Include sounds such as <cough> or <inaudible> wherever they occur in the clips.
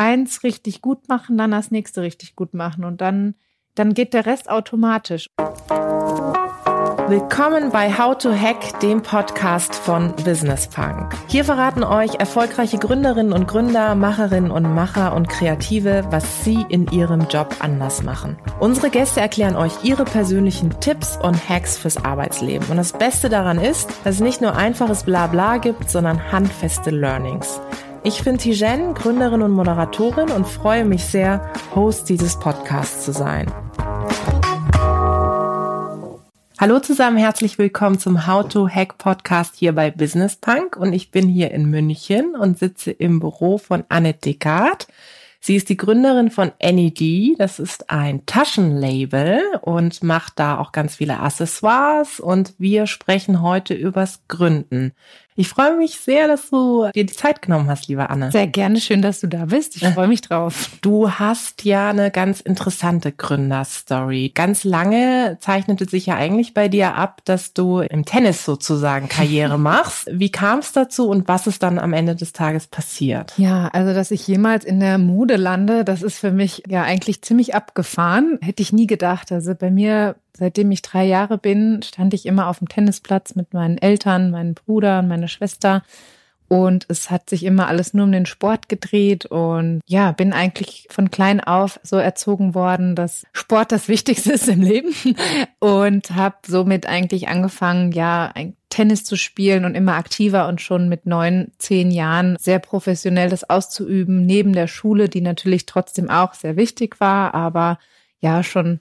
eins richtig gut machen, dann das nächste richtig gut machen und dann, dann geht der Rest automatisch. Willkommen bei How to Hack, dem Podcast von Business Punk. Hier verraten euch erfolgreiche Gründerinnen und Gründer, Macherinnen und Macher und Kreative, was sie in ihrem Job anders machen. Unsere Gäste erklären euch ihre persönlichen Tipps und Hacks fürs Arbeitsleben. Und das Beste daran ist, dass es nicht nur einfaches Blabla gibt, sondern handfeste Learnings. Ich bin Tijen, Gründerin und Moderatorin und freue mich sehr, Host dieses Podcasts zu sein. Hallo zusammen, herzlich willkommen zum How to Hack Podcast hier bei Business Punk und ich bin hier in München und sitze im Büro von Annette Descartes. Sie ist die Gründerin von NED, das ist ein Taschenlabel und macht da auch ganz viele Accessoires und wir sprechen heute übers Gründen. Ich freue mich sehr, dass du dir die Zeit genommen hast, liebe Anne. Sehr gerne, schön, dass du da bist. Ich freue mich drauf. Du hast ja eine ganz interessante Gründerstory. Ganz lange zeichnete sich ja eigentlich bei dir ab, dass du im Tennis sozusagen Karriere <laughs> machst. Wie kam es dazu und was ist dann am Ende des Tages passiert? Ja, also dass ich jemals in der Mode lande, das ist für mich ja eigentlich ziemlich abgefahren. Hätte ich nie gedacht. Also bei mir Seitdem ich drei Jahre bin, stand ich immer auf dem Tennisplatz mit meinen Eltern, meinem Bruder und meiner Schwester. Und es hat sich immer alles nur um den Sport gedreht und ja, bin eigentlich von klein auf so erzogen worden, dass Sport das Wichtigste ist im Leben <laughs> und habe somit eigentlich angefangen, ja, Tennis zu spielen und immer aktiver und schon mit neun, zehn Jahren sehr professionell das auszuüben, neben der Schule, die natürlich trotzdem auch sehr wichtig war, aber ja, schon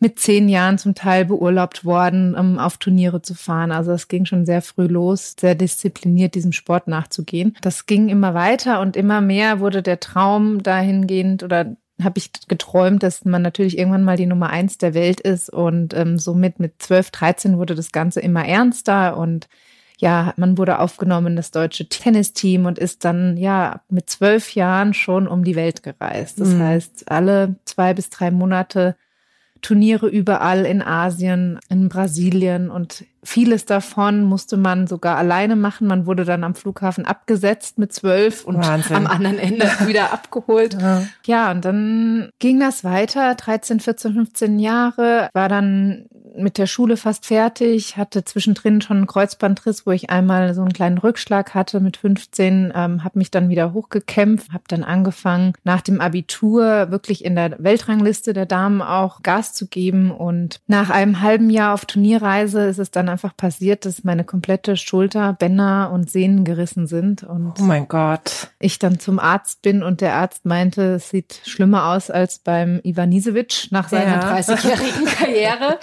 mit zehn Jahren zum Teil beurlaubt worden, um auf Turniere zu fahren. Also es ging schon sehr früh los, sehr diszipliniert diesem Sport nachzugehen. Das ging immer weiter und immer mehr wurde der Traum dahingehend oder habe ich geträumt, dass man natürlich irgendwann mal die Nummer eins der Welt ist und ähm, somit mit 12, 13 wurde das Ganze immer ernster und ja, man wurde aufgenommen in das deutsche Tennisteam und ist dann ja mit zwölf Jahren schon um die Welt gereist. Das mhm. heißt, alle zwei bis drei Monate Turniere überall in Asien, in Brasilien und vieles davon musste man sogar alleine machen. Man wurde dann am Flughafen abgesetzt mit zwölf und Wahnsinn. am anderen Ende <laughs> wieder abgeholt. Ja. ja, und dann ging das weiter, 13, 14, 15 Jahre, war dann mit der Schule fast fertig, hatte zwischendrin schon einen Kreuzbandriss, wo ich einmal so einen kleinen Rückschlag hatte mit 15, ähm, habe mich dann wieder hochgekämpft, habe dann angefangen, nach dem Abitur wirklich in der Weltrangliste der Damen auch Gas zu geben. Und nach einem halben Jahr auf Turnierreise ist es dann einfach passiert, dass meine komplette Schulter, Bänder und Sehnen gerissen sind. Und oh mein Gott. Ich dann zum Arzt bin und der Arzt meinte, es sieht schlimmer aus als beim Ivanisevic nach seiner ja. 30-jährigen <laughs> Karriere.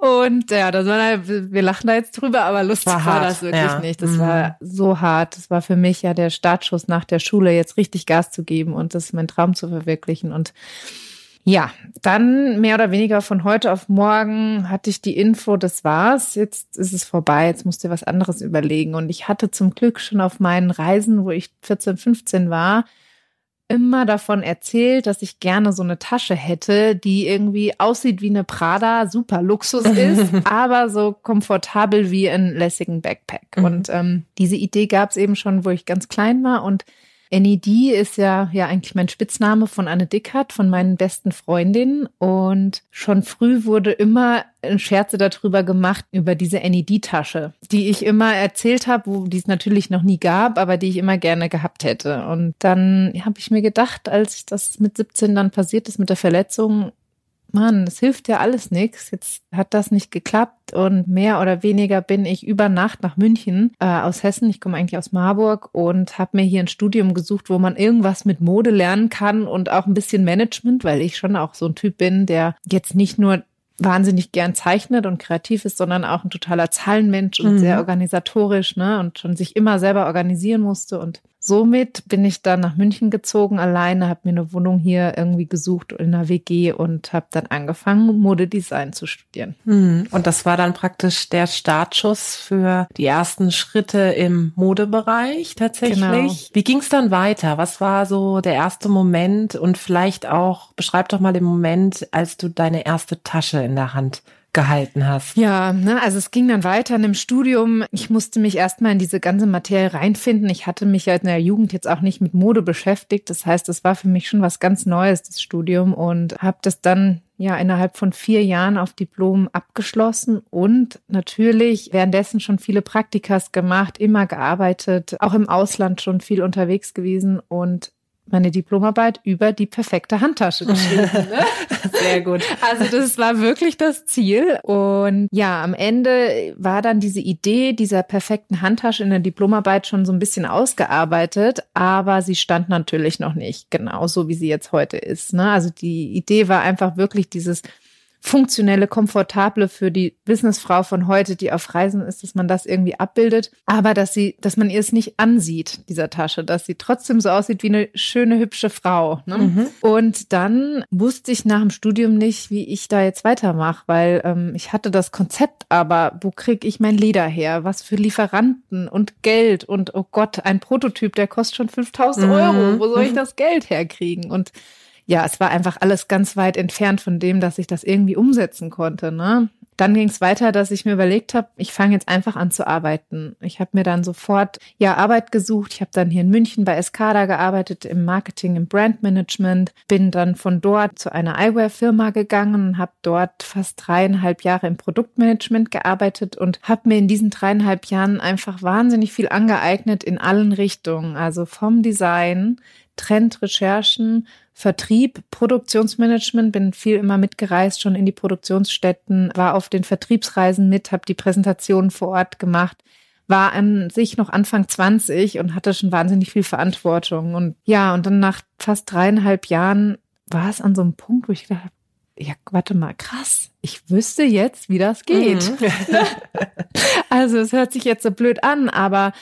Und ja, das war, wir lachen da jetzt drüber, aber lustig war, war das wirklich ja. nicht. Das mhm. war so hart. Das war für mich ja der Startschuss nach der Schule, jetzt richtig Gas zu geben und das mein Traum zu verwirklichen. Und ja, dann mehr oder weniger von heute auf morgen hatte ich die Info, das war's, jetzt ist es vorbei, jetzt musst du was anderes überlegen. Und ich hatte zum Glück schon auf meinen Reisen, wo ich 14, 15 war, immer davon erzählt, dass ich gerne so eine Tasche hätte, die irgendwie aussieht wie eine Prada, super Luxus <laughs> ist, aber so komfortabel wie ein lässigen Backpack. Mhm. Und ähm, diese Idee gab es eben schon, wo ich ganz klein war und NED ist ja, ja eigentlich mein Spitzname von Anne Dickert, von meinen besten Freundinnen. Und schon früh wurde immer Scherze darüber gemacht, über diese NED-Tasche, die ich immer erzählt habe, wo die es natürlich noch nie gab, aber die ich immer gerne gehabt hätte. Und dann habe ich mir gedacht, als das mit 17 dann passiert ist mit der Verletzung, Mann, es hilft ja alles nichts. Jetzt hat das nicht geklappt und mehr oder weniger bin ich über Nacht nach München äh, aus Hessen. Ich komme eigentlich aus Marburg und habe mir hier ein Studium gesucht, wo man irgendwas mit Mode lernen kann und auch ein bisschen Management, weil ich schon auch so ein Typ bin, der jetzt nicht nur wahnsinnig gern zeichnet und kreativ ist, sondern auch ein totaler Zahlenmensch und mhm. sehr organisatorisch, ne, und schon sich immer selber organisieren musste und somit bin ich dann nach München gezogen alleine, habe mir eine Wohnung hier irgendwie gesucht in einer WG und habe dann angefangen, Modedesign zu studieren. Mhm. Und das war dann praktisch der Startschuss für die ersten Schritte im Modebereich tatsächlich. Genau. Wie ging es dann weiter? Was war so der erste Moment und vielleicht auch, beschreib doch mal den Moment, als du deine erste Tasche in der Hand gehalten hast. Ja, ne, also es ging dann weiter in dem Studium. Ich musste mich erstmal in diese ganze Materie reinfinden. Ich hatte mich ja in der Jugend jetzt auch nicht mit Mode beschäftigt. Das heißt, es war für mich schon was ganz Neues, das Studium und habe das dann ja innerhalb von vier Jahren auf Diplom abgeschlossen und natürlich währenddessen schon viele Praktikas gemacht, immer gearbeitet, auch im Ausland schon viel unterwegs gewesen und meine Diplomarbeit über die perfekte Handtasche <laughs> geschrieben. Ne? Sehr gut. Also das war wirklich das Ziel. Und ja, am Ende war dann diese Idee dieser perfekten Handtasche in der Diplomarbeit schon so ein bisschen ausgearbeitet, aber sie stand natürlich noch nicht genauso, wie sie jetzt heute ist. Ne? Also die Idee war einfach wirklich dieses funktionelle, komfortable für die Businessfrau von heute, die auf Reisen ist, dass man das irgendwie abbildet, aber dass sie, dass man ihr es nicht ansieht, dieser Tasche, dass sie trotzdem so aussieht wie eine schöne, hübsche Frau. Ne? Mhm. Und dann wusste ich nach dem Studium nicht, wie ich da jetzt weitermache, weil ähm, ich hatte das Konzept, aber wo kriege ich mein Leder her? Was für Lieferanten und Geld und oh Gott, ein Prototyp, der kostet schon 5000 Euro. Mhm. Wo soll ich das Geld herkriegen? Und ja, es war einfach alles ganz weit entfernt von dem, dass ich das irgendwie umsetzen konnte. Ne? Dann ging es weiter, dass ich mir überlegt habe, ich fange jetzt einfach an zu arbeiten. Ich habe mir dann sofort ja Arbeit gesucht. Ich habe dann hier in München bei Escada gearbeitet im Marketing, im Brandmanagement. Bin dann von dort zu einer Eyewear-Firma gegangen und habe dort fast dreieinhalb Jahre im Produktmanagement gearbeitet und habe mir in diesen dreieinhalb Jahren einfach wahnsinnig viel angeeignet in allen Richtungen. Also vom Design, Trendrecherchen, Vertrieb, Produktionsmanagement, bin viel immer mitgereist, schon in die Produktionsstätten, war auf den Vertriebsreisen mit, habe die Präsentationen vor Ort gemacht, war an sich noch Anfang 20 und hatte schon wahnsinnig viel Verantwortung. Und ja, und dann nach fast dreieinhalb Jahren war es an so einem Punkt, wo ich gedacht habe, ja, warte mal, krass. Ich wüsste jetzt, wie das geht. Mhm. <laughs> also es hört sich jetzt so blöd an, aber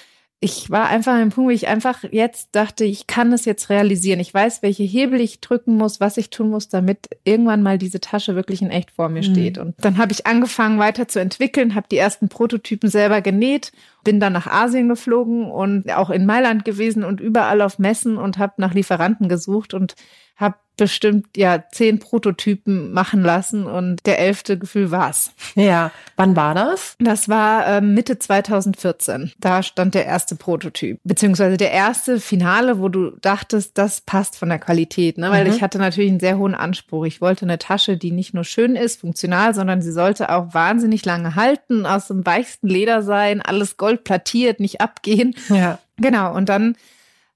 ich war einfach an einem Punkt, wo ich einfach jetzt dachte, ich kann es jetzt realisieren. Ich weiß, welche Hebel ich drücken muss, was ich tun muss, damit irgendwann mal diese Tasche wirklich in echt vor mir mhm. steht. Und dann habe ich angefangen weiter zu entwickeln, habe die ersten Prototypen selber genäht, bin dann nach Asien geflogen und auch in Mailand gewesen und überall auf Messen und habe nach Lieferanten gesucht und habe bestimmt ja zehn Prototypen machen lassen und der elfte Gefühl war's. Ja, wann war das? Das war äh, Mitte 2014. Da stand der erste Prototyp, beziehungsweise der erste Finale, wo du dachtest, das passt von der Qualität, ne? Weil mhm. ich hatte natürlich einen sehr hohen Anspruch. Ich wollte eine Tasche, die nicht nur schön ist, funktional, sondern sie sollte auch wahnsinnig lange halten, aus dem weichsten Leder sein, alles gold plattiert, nicht abgehen. Ja. Genau. Und dann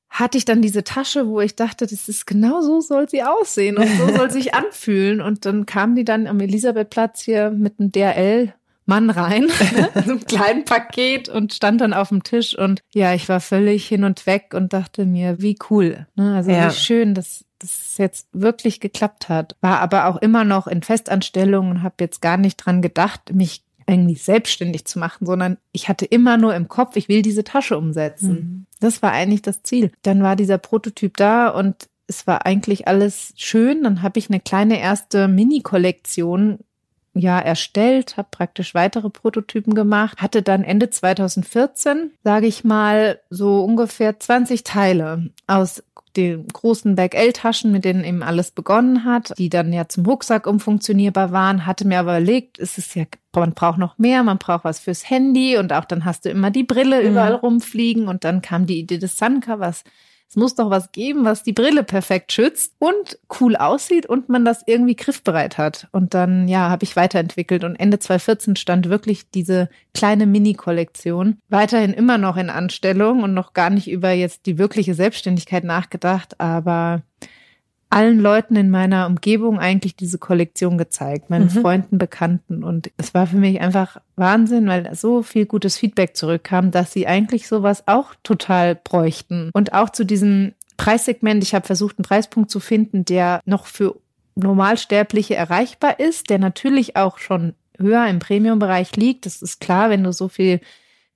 hatte ich dann diese Tasche, wo ich dachte, das ist genau so soll sie aussehen und so soll sich <laughs> anfühlen. Und dann kam die dann am Elisabethplatz hier mit einem DRL Mann rein, <laughs> so einem kleinen Paket und stand dann auf dem Tisch und ja, ich war völlig hin und weg und dachte mir, wie cool, ne? also ja. wie schön, dass das jetzt wirklich geklappt hat. War aber auch immer noch in Festanstellung und habe jetzt gar nicht dran gedacht, mich irgendwie selbstständig zu machen, sondern ich hatte immer nur im Kopf, ich will diese Tasche umsetzen. Mhm. Das war eigentlich das Ziel. Dann war dieser Prototyp da und es war eigentlich alles schön. Dann habe ich eine kleine erste Mini-Kollektion ja erstellt, habe praktisch weitere Prototypen gemacht, hatte dann Ende 2014, sage ich mal, so ungefähr 20 Teile aus den großen Bag-L-Taschen, mit denen eben alles begonnen hat, die dann ja zum Rucksack umfunktionierbar waren, hatte mir aber überlegt, es ist ja, man braucht noch mehr, man braucht was fürs Handy und auch dann hast du immer die Brille mhm. überall rumfliegen und dann kam die Idee des Suncovers. Es muss doch was geben, was die Brille perfekt schützt und cool aussieht und man das irgendwie griffbereit hat. Und dann, ja, habe ich weiterentwickelt und Ende 2014 stand wirklich diese kleine Mini-Kollektion. Weiterhin immer noch in Anstellung und noch gar nicht über jetzt die wirkliche Selbstständigkeit nachgedacht, aber allen Leuten in meiner Umgebung eigentlich diese Kollektion gezeigt, meinen mhm. Freunden, Bekannten. Und es war für mich einfach Wahnsinn, weil so viel gutes Feedback zurückkam, dass sie eigentlich sowas auch total bräuchten. Und auch zu diesem Preissegment, ich habe versucht, einen Preispunkt zu finden, der noch für Normalsterbliche erreichbar ist, der natürlich auch schon höher im Premium-Bereich liegt. Das ist klar, wenn du so viel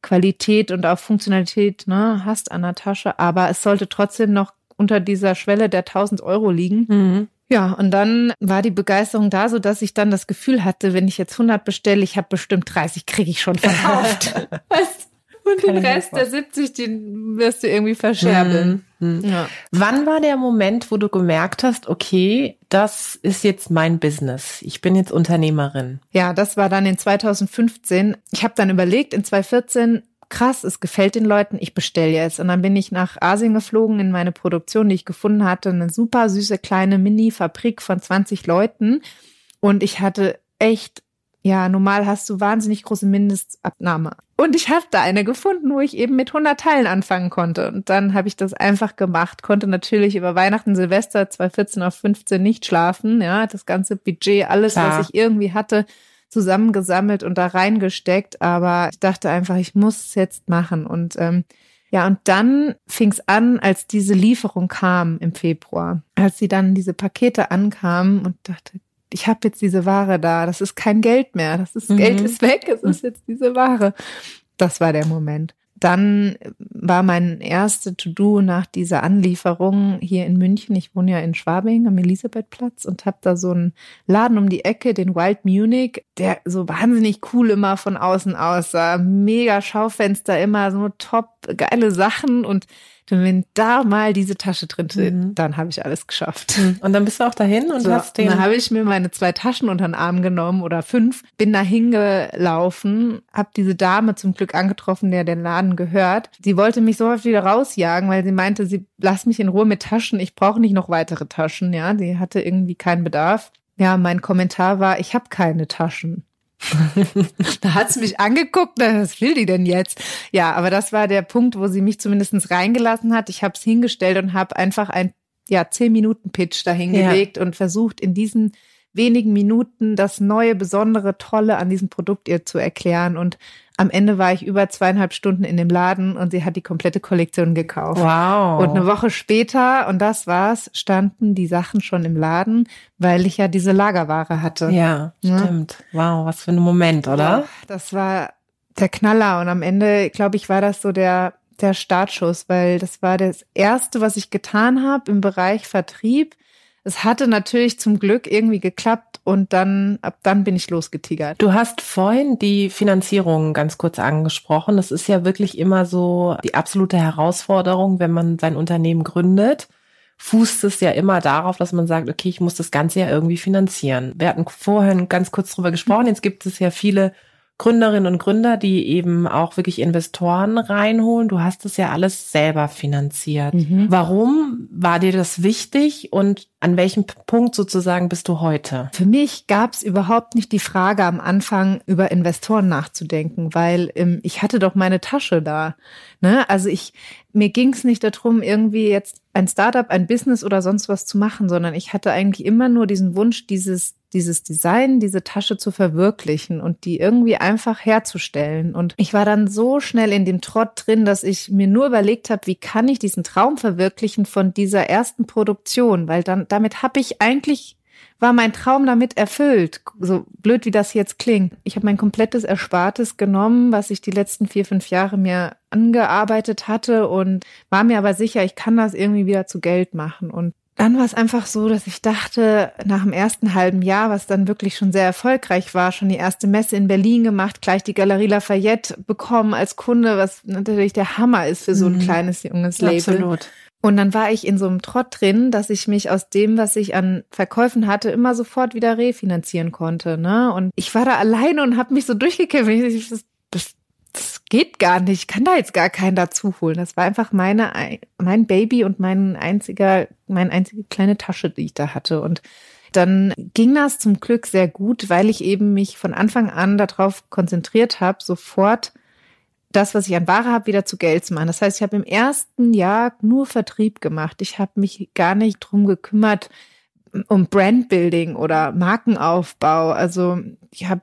Qualität und auch Funktionalität ne, hast an der Tasche, aber es sollte trotzdem noch unter dieser Schwelle der 1000 Euro liegen. Mhm. Ja, und dann war die Begeisterung da, so dass ich dann das Gefühl hatte, wenn ich jetzt 100 bestelle, ich habe bestimmt 30, kriege ich schon verkauft. <laughs> weißt? Und den Rest der 70, den wirst du irgendwie verscherbeln. Mhm. Ja. Wann war der Moment, wo du gemerkt hast, okay, das ist jetzt mein Business. Ich bin jetzt Unternehmerin. Ja, das war dann in 2015. Ich habe dann überlegt, in 2014 krass, es gefällt den Leuten, ich bestelle jetzt. Und dann bin ich nach Asien geflogen in meine Produktion, die ich gefunden hatte, eine super süße kleine Mini-Fabrik von 20 Leuten. Und ich hatte echt ja, normal hast du wahnsinnig große Mindestabnahme. Und ich habe da eine gefunden, wo ich eben mit 100 Teilen anfangen konnte. Und dann habe ich das einfach gemacht, konnte natürlich über Weihnachten, Silvester 2014 auf 15 nicht schlafen. Ja, das ganze Budget, alles, Klar. was ich irgendwie hatte, zusammengesammelt und da reingesteckt. Aber ich dachte einfach, ich muss es jetzt machen. Und ähm, ja, und dann fing es an, als diese Lieferung kam im Februar, als sie dann diese Pakete ankamen und dachte, ich habe jetzt diese Ware da, das ist kein Geld mehr, das ist mhm. Geld ist weg, es ist jetzt diese Ware. Das war der Moment. Dann war mein erste To-Do nach dieser Anlieferung hier in München. Ich wohne ja in Schwabing am Elisabethplatz und habe da so einen Laden um die Ecke, den Wild Munich, der so wahnsinnig cool immer von außen aussah. Mega Schaufenster, immer so top geile Sachen und wenn da mal diese Tasche drin steht, mhm. dann habe ich alles geschafft. Mhm. Und dann bist du auch dahin und so, hast den. Dann habe ich mir meine zwei Taschen unter den Arm genommen oder fünf, bin da hingelaufen, habe diese Dame zum Glück angetroffen, der den Laden gehört. Sie wollte mich so oft wieder rausjagen, weil sie meinte, sie lass mich in Ruhe mit Taschen. Ich brauche nicht noch weitere Taschen. Ja, sie hatte irgendwie keinen Bedarf. Ja, mein Kommentar war, ich habe keine Taschen. Da hat sie mich angeguckt, was will die denn jetzt? Ja, aber das war der Punkt, wo sie mich zumindest reingelassen hat. Ich habe es hingestellt und habe einfach ein ja, zehn Minuten Pitch dahingelegt ja. und versucht in diesen wenigen Minuten das neue, besondere, tolle an diesem Produkt ihr zu erklären. Und am Ende war ich über zweieinhalb Stunden in dem Laden und sie hat die komplette Kollektion gekauft. Wow. Und eine Woche später, und das war's, standen die Sachen schon im Laden, weil ich ja diese Lagerware hatte. Ja, ja? stimmt. Wow, was für ein Moment, oder? Das war der Knaller. Und am Ende, glaube ich, war das so der der Startschuss, weil das war das erste, was ich getan habe im Bereich Vertrieb es hatte natürlich zum Glück irgendwie geklappt und dann, ab dann bin ich losgetigert. Du hast vorhin die Finanzierung ganz kurz angesprochen. Das ist ja wirklich immer so die absolute Herausforderung, wenn man sein Unternehmen gründet. Fußt es ja immer darauf, dass man sagt, okay, ich muss das Ganze ja irgendwie finanzieren. Wir hatten vorhin ganz kurz drüber gesprochen. Jetzt gibt es ja viele Gründerinnen und Gründer, die eben auch wirklich Investoren reinholen. Du hast es ja alles selber finanziert. Mhm. Warum war dir das wichtig und an welchem Punkt sozusagen bist du heute? Für mich gab es überhaupt nicht die Frage am Anfang über Investoren nachzudenken, weil ähm, ich hatte doch meine Tasche da. Ne? Also ich, mir ging es nicht darum, irgendwie jetzt ein Startup, ein Business oder sonst was zu machen, sondern ich hatte eigentlich immer nur diesen Wunsch, dieses, dieses Design, diese Tasche zu verwirklichen und die irgendwie einfach herzustellen. Und ich war dann so schnell in dem Trott drin, dass ich mir nur überlegt habe, wie kann ich diesen Traum verwirklichen von dieser ersten Produktion, weil dann damit habe ich eigentlich war mein Traum damit erfüllt. So blöd wie das jetzt klingt. Ich habe mein komplettes Erspartes genommen, was ich die letzten vier, fünf Jahre mir angearbeitet hatte und war mir aber sicher, ich kann das irgendwie wieder zu Geld machen. Und dann war es einfach so, dass ich dachte, nach dem ersten halben Jahr, was dann wirklich schon sehr erfolgreich war, schon die erste Messe in Berlin gemacht, gleich die Galerie Lafayette bekommen als Kunde, was natürlich der Hammer ist für so ein mhm. kleines junges Label. Absolut. Und dann war ich in so einem Trott drin, dass ich mich aus dem, was ich an Verkäufen hatte, immer sofort wieder refinanzieren konnte. Ne? Und ich war da alleine und habe mich so durchgekämpft. Ich, das, das, das geht gar nicht. Ich kann da jetzt gar keinen dazu holen. Das war einfach meine, mein Baby und mein einziger, meine einzige kleine Tasche, die ich da hatte. Und dann ging das zum Glück sehr gut, weil ich eben mich von Anfang an darauf konzentriert habe, sofort das, was ich an Ware habe, wieder zu Geld zu machen. Das heißt, ich habe im ersten Jahr nur Vertrieb gemacht. Ich habe mich gar nicht drum gekümmert um Brandbuilding oder Markenaufbau. Also ich habe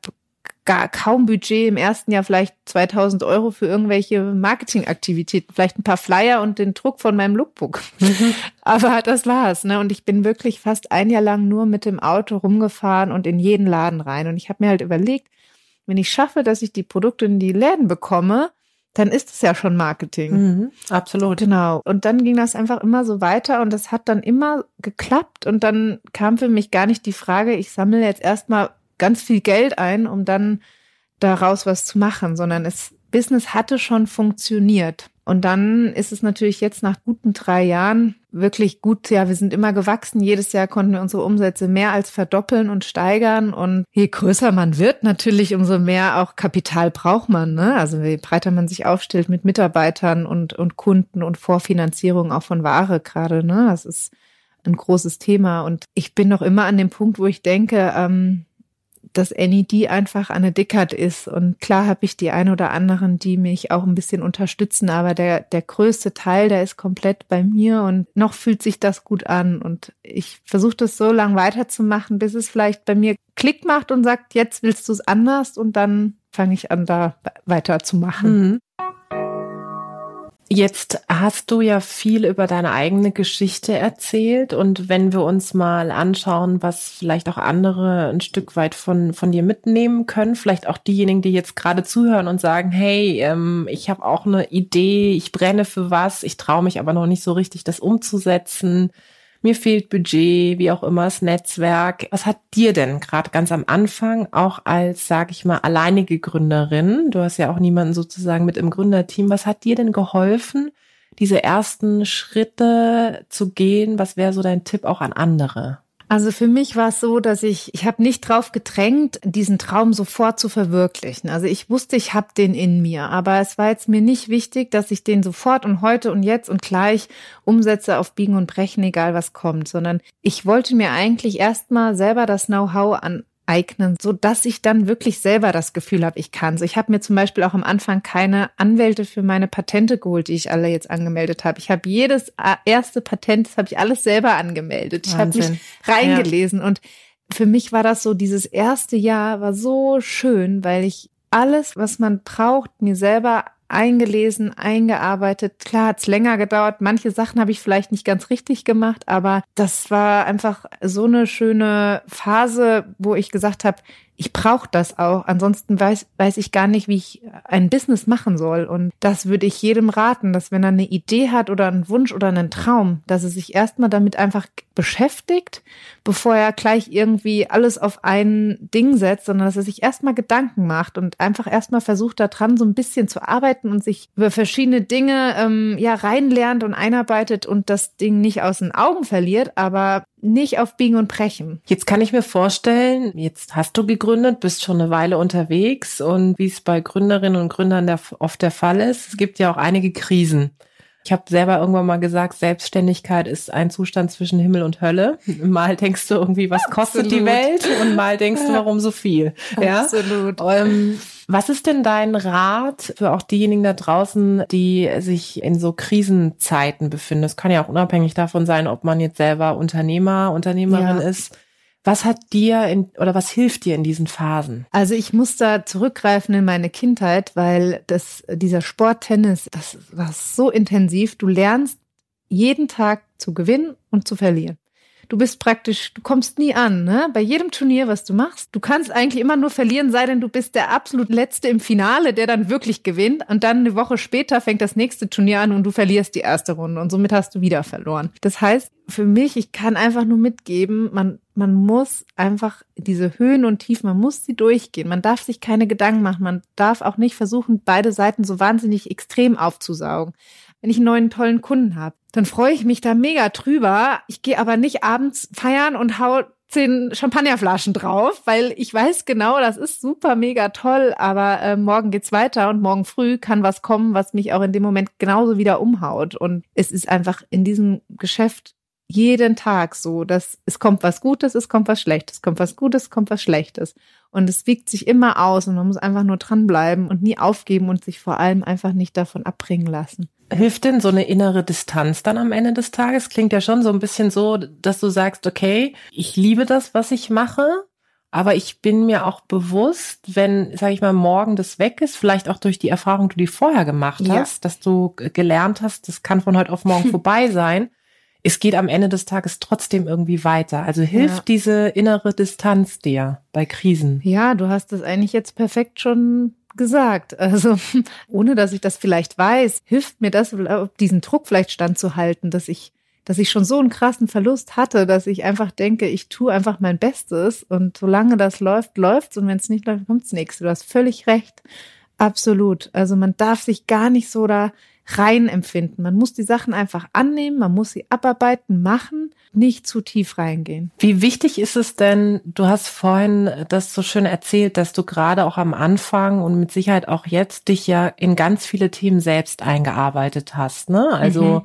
gar kaum Budget im ersten Jahr vielleicht 2000 Euro für irgendwelche Marketingaktivitäten, vielleicht ein paar Flyer und den Druck von meinem Lookbook. Mhm. <laughs> Aber das war's, ne? Und ich bin wirklich fast ein Jahr lang nur mit dem Auto rumgefahren und in jeden Laden rein. Und ich habe mir halt überlegt, wenn ich schaffe, dass ich die Produkte in die Läden bekomme, dann ist es ja schon Marketing. Mhm, absolut. Genau. Und dann ging das einfach immer so weiter und das hat dann immer geklappt und dann kam für mich gar nicht die Frage, ich sammle jetzt erstmal ganz viel Geld ein, um dann daraus was zu machen, sondern es Business hatte schon funktioniert. Und dann ist es natürlich jetzt nach guten drei Jahren wirklich gut. Ja, wir sind immer gewachsen. Jedes Jahr konnten wir unsere Umsätze mehr als verdoppeln und steigern. Und je größer man wird, natürlich umso mehr auch Kapital braucht man. Ne? Also je breiter man sich aufstellt mit Mitarbeitern und, und Kunden und Vorfinanzierung auch von Ware gerade. Ne? Das ist ein großes Thema. Und ich bin noch immer an dem Punkt, wo ich denke, ähm, dass NED einfach eine Dickert ist. Und klar habe ich die ein oder anderen, die mich auch ein bisschen unterstützen, aber der, der größte Teil, der ist komplett bei mir und noch fühlt sich das gut an. Und ich versuche das so lange weiterzumachen, bis es vielleicht bei mir Klick macht und sagt, jetzt willst du es anders und dann fange ich an, da weiterzumachen. Mhm. Jetzt hast du ja viel über deine eigene Geschichte erzählt und wenn wir uns mal anschauen, was vielleicht auch andere ein Stück weit von, von dir mitnehmen können, vielleicht auch diejenigen, die jetzt gerade zuhören und sagen, hey, ähm, ich habe auch eine Idee, ich brenne für was, ich traue mich aber noch nicht so richtig, das umzusetzen mir fehlt Budget, wie auch immer, das Netzwerk. Was hat dir denn gerade ganz am Anfang auch als, sag ich mal, alleinige Gründerin, du hast ja auch niemanden sozusagen mit im Gründerteam, was hat dir denn geholfen, diese ersten Schritte zu gehen? Was wäre so dein Tipp auch an andere? Also für mich war es so, dass ich, ich habe nicht drauf gedrängt, diesen Traum sofort zu verwirklichen. Also ich wusste, ich habe den in mir, aber es war jetzt mir nicht wichtig, dass ich den sofort und heute und jetzt und gleich umsetze auf Biegen und Brechen, egal was kommt, sondern ich wollte mir eigentlich erstmal selber das Know-how an eignen, so dass ich dann wirklich selber das Gefühl habe, ich kann. So, ich habe mir zum Beispiel auch am Anfang keine Anwälte für meine Patente geholt, die ich alle jetzt angemeldet habe. Ich habe jedes äh, erste Patent, das habe ich alles selber angemeldet. Ich habe mich reingelesen ja. und für mich war das so, dieses erste Jahr war so schön, weil ich alles, was man braucht, mir selber eingelesen, eingearbeitet. Klar, hat's länger gedauert. Manche Sachen habe ich vielleicht nicht ganz richtig gemacht, aber das war einfach so eine schöne Phase, wo ich gesagt habe, ich brauche das auch. Ansonsten weiß, weiß ich gar nicht, wie ich ein Business machen soll. Und das würde ich jedem raten, dass wenn er eine Idee hat oder einen Wunsch oder einen Traum, dass er sich erstmal damit einfach beschäftigt, bevor er gleich irgendwie alles auf ein Ding setzt, sondern dass er sich erstmal Gedanken macht und einfach erstmal versucht, da dran so ein bisschen zu arbeiten und sich über verschiedene Dinge ähm, ja reinlernt und einarbeitet und das Ding nicht aus den Augen verliert, aber nicht auf Biegen und Brechen. Jetzt kann ich mir vorstellen, jetzt hast du gegründet, bist schon eine Weile unterwegs und wie es bei Gründerinnen und Gründern der, oft der Fall ist, es gibt ja auch einige Krisen. Ich habe selber irgendwann mal gesagt, Selbstständigkeit ist ein Zustand zwischen Himmel und Hölle. <laughs> Mal denkst du irgendwie, was kostet Absolut. die Welt? Und mal denkst du, warum so viel? Ja? Absolut. Ähm, was ist denn dein Rat für auch diejenigen da draußen, die sich in so Krisenzeiten befinden? Das kann ja auch unabhängig davon sein, ob man jetzt selber Unternehmer, Unternehmerin ja. ist was hat dir in, oder was hilft dir in diesen Phasen? Also ich muss da zurückgreifen in meine Kindheit, weil das, dieser Sporttennis, das war so intensiv. Du lernst jeden Tag zu gewinnen und zu verlieren. Du bist praktisch, du kommst nie an, ne? Bei jedem Turnier, was du machst. Du kannst eigentlich immer nur verlieren, sei denn du bist der absolut Letzte im Finale, der dann wirklich gewinnt. Und dann eine Woche später fängt das nächste Turnier an und du verlierst die erste Runde. Und somit hast du wieder verloren. Das heißt, für mich, ich kann einfach nur mitgeben, man, man muss einfach diese Höhen und Tiefen, man muss sie durchgehen. Man darf sich keine Gedanken machen. Man darf auch nicht versuchen, beide Seiten so wahnsinnig extrem aufzusaugen wenn ich einen neuen tollen Kunden habe. Dann freue ich mich da mega drüber. Ich gehe aber nicht abends feiern und hau zehn Champagnerflaschen drauf, weil ich weiß genau, das ist super mega toll, aber äh, morgen geht's weiter und morgen früh kann was kommen, was mich auch in dem Moment genauso wieder umhaut. Und es ist einfach in diesem Geschäft jeden Tag so, dass es kommt was Gutes, es kommt was Schlechtes, es kommt was Gutes, es kommt was Schlechtes. Und es wiegt sich immer aus und man muss einfach nur dranbleiben und nie aufgeben und sich vor allem einfach nicht davon abbringen lassen. Hilft denn so eine innere Distanz dann am Ende des Tages? Klingt ja schon so ein bisschen so, dass du sagst, okay, ich liebe das, was ich mache, aber ich bin mir auch bewusst, wenn, sage ich mal, morgen das weg ist, vielleicht auch durch die Erfahrung, die du vorher gemacht hast, ja. dass du gelernt hast, das kann von heute auf morgen <laughs> vorbei sein. Es geht am Ende des Tages trotzdem irgendwie weiter. Also hilft ja. diese innere Distanz dir bei Krisen? Ja, du hast das eigentlich jetzt perfekt schon gesagt. Also <laughs> ohne dass ich das vielleicht weiß, hilft mir das, diesen Druck vielleicht standzuhalten, dass ich, dass ich schon so einen krassen Verlust hatte, dass ich einfach denke, ich tue einfach mein Bestes und solange das läuft, läuft's und wenn es nicht läuft, kommt's nächste. Du hast völlig recht. Absolut. Also man darf sich gar nicht so da rein empfinden. Man muss die Sachen einfach annehmen, man muss sie abarbeiten, machen, nicht zu tief reingehen. Wie wichtig ist es denn, du hast vorhin das so schön erzählt, dass du gerade auch am Anfang und mit Sicherheit auch jetzt dich ja in ganz viele Themen selbst eingearbeitet hast, ne? Also mhm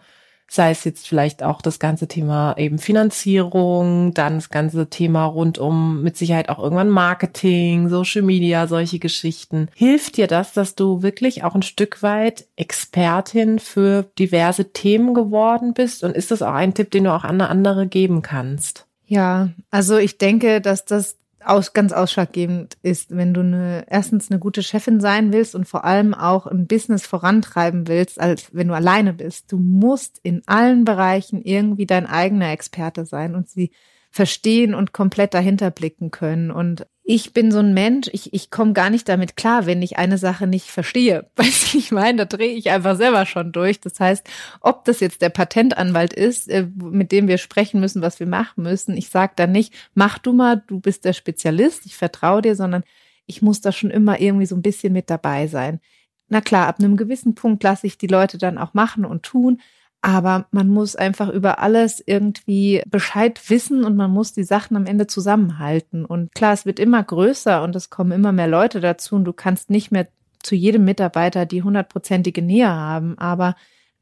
sei es jetzt vielleicht auch das ganze Thema eben Finanzierung, dann das ganze Thema rund um mit Sicherheit auch irgendwann Marketing, Social Media, solche Geschichten. Hilft dir das, dass du wirklich auch ein Stück weit Expertin für diverse Themen geworden bist? Und ist das auch ein Tipp, den du auch an andere geben kannst? Ja, also ich denke, dass das aus, ganz ausschlaggebend ist, wenn du eine, erstens eine gute Chefin sein willst und vor allem auch ein Business vorantreiben willst, als wenn du alleine bist. Du musst in allen Bereichen irgendwie dein eigener Experte sein und sie verstehen und komplett dahinter blicken können. Und ich bin so ein Mensch, ich, ich komme gar nicht damit klar, wenn ich eine Sache nicht verstehe. <laughs> Weißt du, ich meine, da drehe ich einfach selber schon durch. Das heißt, ob das jetzt der Patentanwalt ist, äh, mit dem wir sprechen müssen, was wir machen müssen, ich sage dann nicht, mach du mal, du bist der Spezialist, ich vertraue dir, sondern ich muss da schon immer irgendwie so ein bisschen mit dabei sein. Na klar, ab einem gewissen Punkt lasse ich die Leute dann auch machen und tun, aber man muss einfach über alles irgendwie Bescheid wissen und man muss die Sachen am Ende zusammenhalten. Und klar, es wird immer größer und es kommen immer mehr Leute dazu und du kannst nicht mehr zu jedem Mitarbeiter die hundertprozentige Nähe haben, aber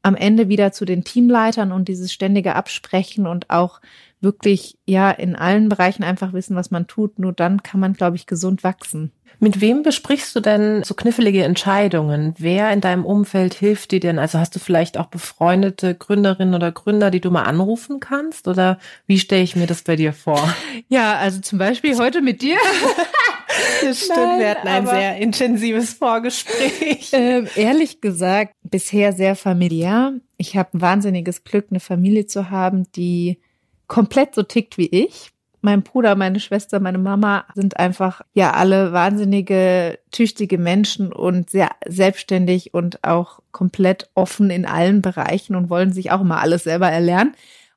am Ende wieder zu den Teamleitern und dieses ständige Absprechen und auch wirklich ja in allen Bereichen einfach wissen, was man tut. Nur dann kann man, glaube ich, gesund wachsen. Mit wem besprichst du denn so knifflige Entscheidungen? Wer in deinem Umfeld hilft dir denn? Also hast du vielleicht auch befreundete Gründerinnen oder Gründer, die du mal anrufen kannst? Oder wie stelle ich mir das bei dir vor? Ja, also zum Beispiel heute mit dir. <laughs> Das stimmt, Nein, wir hatten ein sehr intensives Vorgespräch. <laughs> Äh, ehrlich gesagt, bisher sehr familiär. Ich habe ein wahnsinniges Glück, eine Familie zu haben, die komplett so tickt wie ich mein Bruder, meine Schwester, meine Mama sind einfach ja alle wahnsinnige, tüchtige Menschen und sehr selbstständig und auch komplett offen in allen Bereichen und wollen sich auch immer alles selber erlernen.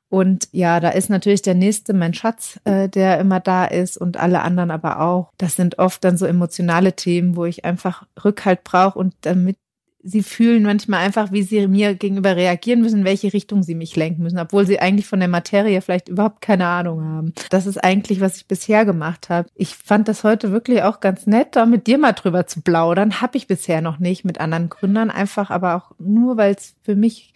Und ja, da ist natürlich der nächste mein Schatz, äh, der immer da ist und alle anderen aber auch. Das sind oft dann so emotionale Themen, wo ich einfach Rückhalt brauche und damit sie fühlen manchmal einfach, wie sie mir gegenüber reagieren müssen, welche Richtung sie mich lenken müssen, obwohl sie eigentlich von der Materie vielleicht überhaupt keine Ahnung haben. Das ist eigentlich, was ich bisher gemacht habe. Ich fand das heute wirklich auch ganz nett, da mit dir mal drüber zu plaudern. Habe ich bisher noch nicht mit anderen Gründern, einfach aber auch nur, weil es für mich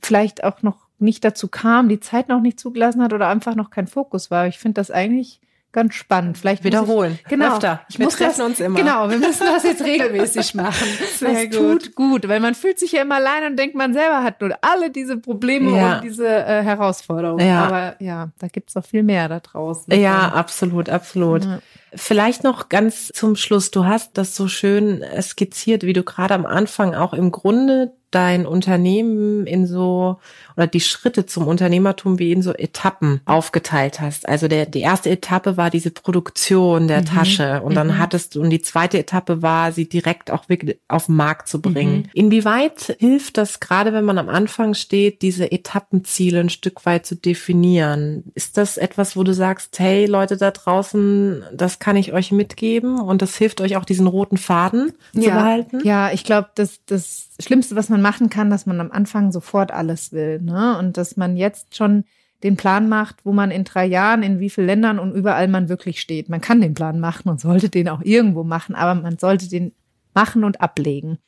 vielleicht auch noch nicht dazu kam, die Zeit noch nicht zugelassen hat oder einfach noch kein Fokus war. Ich finde das eigentlich ganz spannend. Vielleicht wiederholen. Ich, genau. Öfter. Ich wir treffen das, uns immer. Genau, wir müssen das jetzt regelmäßig <laughs> machen. Sehr das gut. tut gut, weil man fühlt sich ja immer allein und denkt, man selber hat nur alle diese Probleme ja. und diese äh, Herausforderungen. Ja. Aber ja, da gibt's noch viel mehr da draußen. Ja, absolut, absolut. Ja. Vielleicht noch ganz zum Schluss. Du hast das so schön skizziert, wie du gerade am Anfang auch im Grunde dein Unternehmen in so oder die Schritte zum Unternehmertum wie in so Etappen aufgeteilt hast. Also der, die erste Etappe war diese Produktion der mhm. Tasche und dann mhm. hattest du, und die zweite Etappe war, sie direkt auch wirklich auf den Markt zu bringen. Mhm. Inwieweit hilft das gerade, wenn man am Anfang steht, diese Etappenziele ein Stück weit zu definieren? Ist das etwas, wo du sagst, hey Leute da draußen, das kann ich euch mitgeben und das hilft euch auch diesen roten Faden ja. zu behalten? Ja, ich glaube, das, das Schlimmste, was man machen kann, dass man am Anfang sofort alles will. Ne? Und dass man jetzt schon den Plan macht, wo man in drei Jahren, in wie vielen Ländern und überall man wirklich steht. Man kann den Plan machen und sollte den auch irgendwo machen, aber man sollte den machen und ablegen.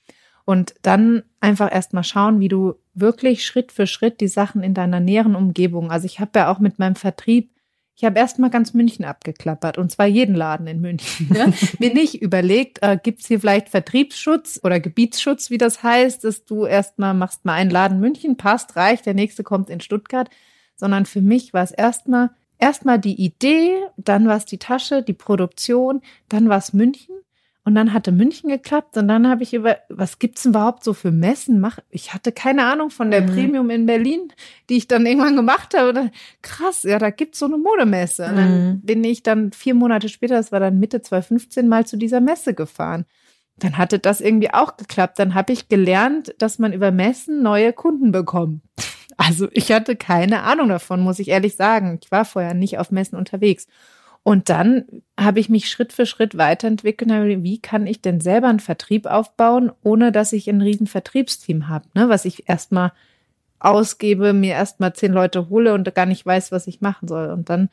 Und dann einfach erstmal schauen, wie du wirklich Schritt für Schritt die Sachen in deiner näheren Umgebung. Also ich habe ja auch mit meinem Vertrieb ich habe erstmal ganz München abgeklappert und zwar jeden Laden in München. Ne? <laughs> Mir nicht überlegt, äh, gibt es hier vielleicht Vertriebsschutz oder Gebietsschutz, wie das heißt, dass du erstmal machst mal einen Laden München, passt, reicht, der nächste kommt in Stuttgart, sondern für mich war es erstmal erstmal die Idee, dann war es die Tasche, die Produktion, dann war es München und dann hatte München geklappt und dann habe ich über, was gibt's denn überhaupt so für Messen? Mach, ich hatte keine Ahnung von der mhm. Premium in Berlin, die ich dann irgendwann gemacht habe. Oder, krass, ja, da gibt's so eine Modemesse. Und dann mhm. bin ich dann vier Monate später, das war dann Mitte 2015, mal zu dieser Messe gefahren. Dann hatte das irgendwie auch geklappt. Dann habe ich gelernt, dass man über Messen neue Kunden bekommt. <laughs> Also ich hatte keine Ahnung davon, muss ich ehrlich sagen. Ich war vorher nicht auf Messen unterwegs. Und dann habe ich mich Schritt für Schritt weiterentwickelt. Wie kann ich denn selber einen Vertrieb aufbauen, ohne dass ich ein riesen Vertriebsteam habe, ne? was ich erstmal ausgebe, mir erstmal zehn Leute hole und gar nicht weiß, was ich machen soll. Und dann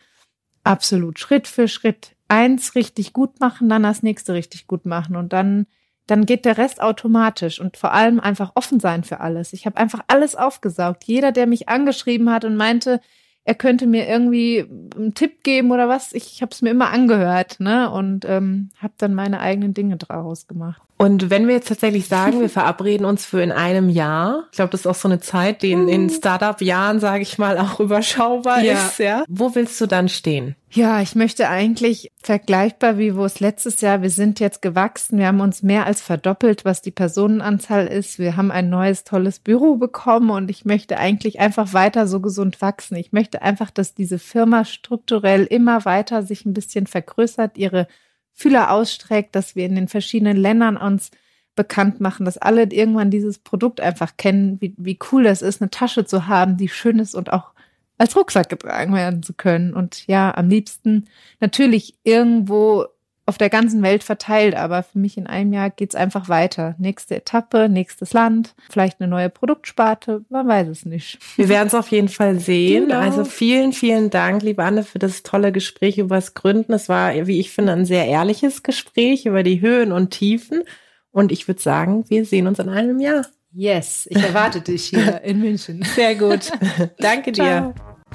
absolut Schritt für Schritt eins richtig gut machen, dann das nächste richtig gut machen und dann dann geht der Rest automatisch und vor allem einfach offen sein für alles. Ich habe einfach alles aufgesaugt. Jeder, der mich angeschrieben hat und meinte, er könnte mir irgendwie einen Tipp geben oder was. Ich, ich habe es mir immer angehört, ne? Und ähm, habe dann meine eigenen Dinge draus gemacht. Und wenn wir jetzt tatsächlich sagen, wir verabreden uns für in einem Jahr, ich glaube, das ist auch so eine Zeit, die in, in hm. Startup-Jahren, sage ich mal, auch <laughs> überschaubar ja. ist, ja. Wo willst du dann stehen? Ja, ich möchte eigentlich vergleichbar wie wo es letztes Jahr, wir sind jetzt gewachsen, wir haben uns mehr als verdoppelt, was die Personenanzahl ist. Wir haben ein neues, tolles Büro bekommen und ich möchte eigentlich einfach weiter so gesund wachsen. Ich möchte einfach, dass diese Firma strukturell immer weiter sich ein bisschen vergrößert, ihre Fühler ausstreckt, dass wir in den verschiedenen Ländern uns bekannt machen, dass alle irgendwann dieses Produkt einfach kennen, wie, wie cool das ist, eine Tasche zu haben, die schön ist und auch als Rucksack getragen werden zu können. Und ja, am liebsten natürlich irgendwo auf der ganzen Welt verteilt, aber für mich in einem Jahr geht's einfach weiter. Nächste Etappe, nächstes Land, vielleicht eine neue Produktsparte, man weiß es nicht. Wir werden es auf jeden Fall sehen. Genau. Also vielen, vielen Dank, liebe Anne, für das tolle Gespräch über das Gründen. Es war, wie ich finde, ein sehr ehrliches Gespräch über die Höhen und Tiefen. Und ich würde sagen, wir sehen uns in einem Jahr. Yes, ich erwarte dich hier <laughs> in München. Sehr gut. <laughs> Danke dir. Ciao.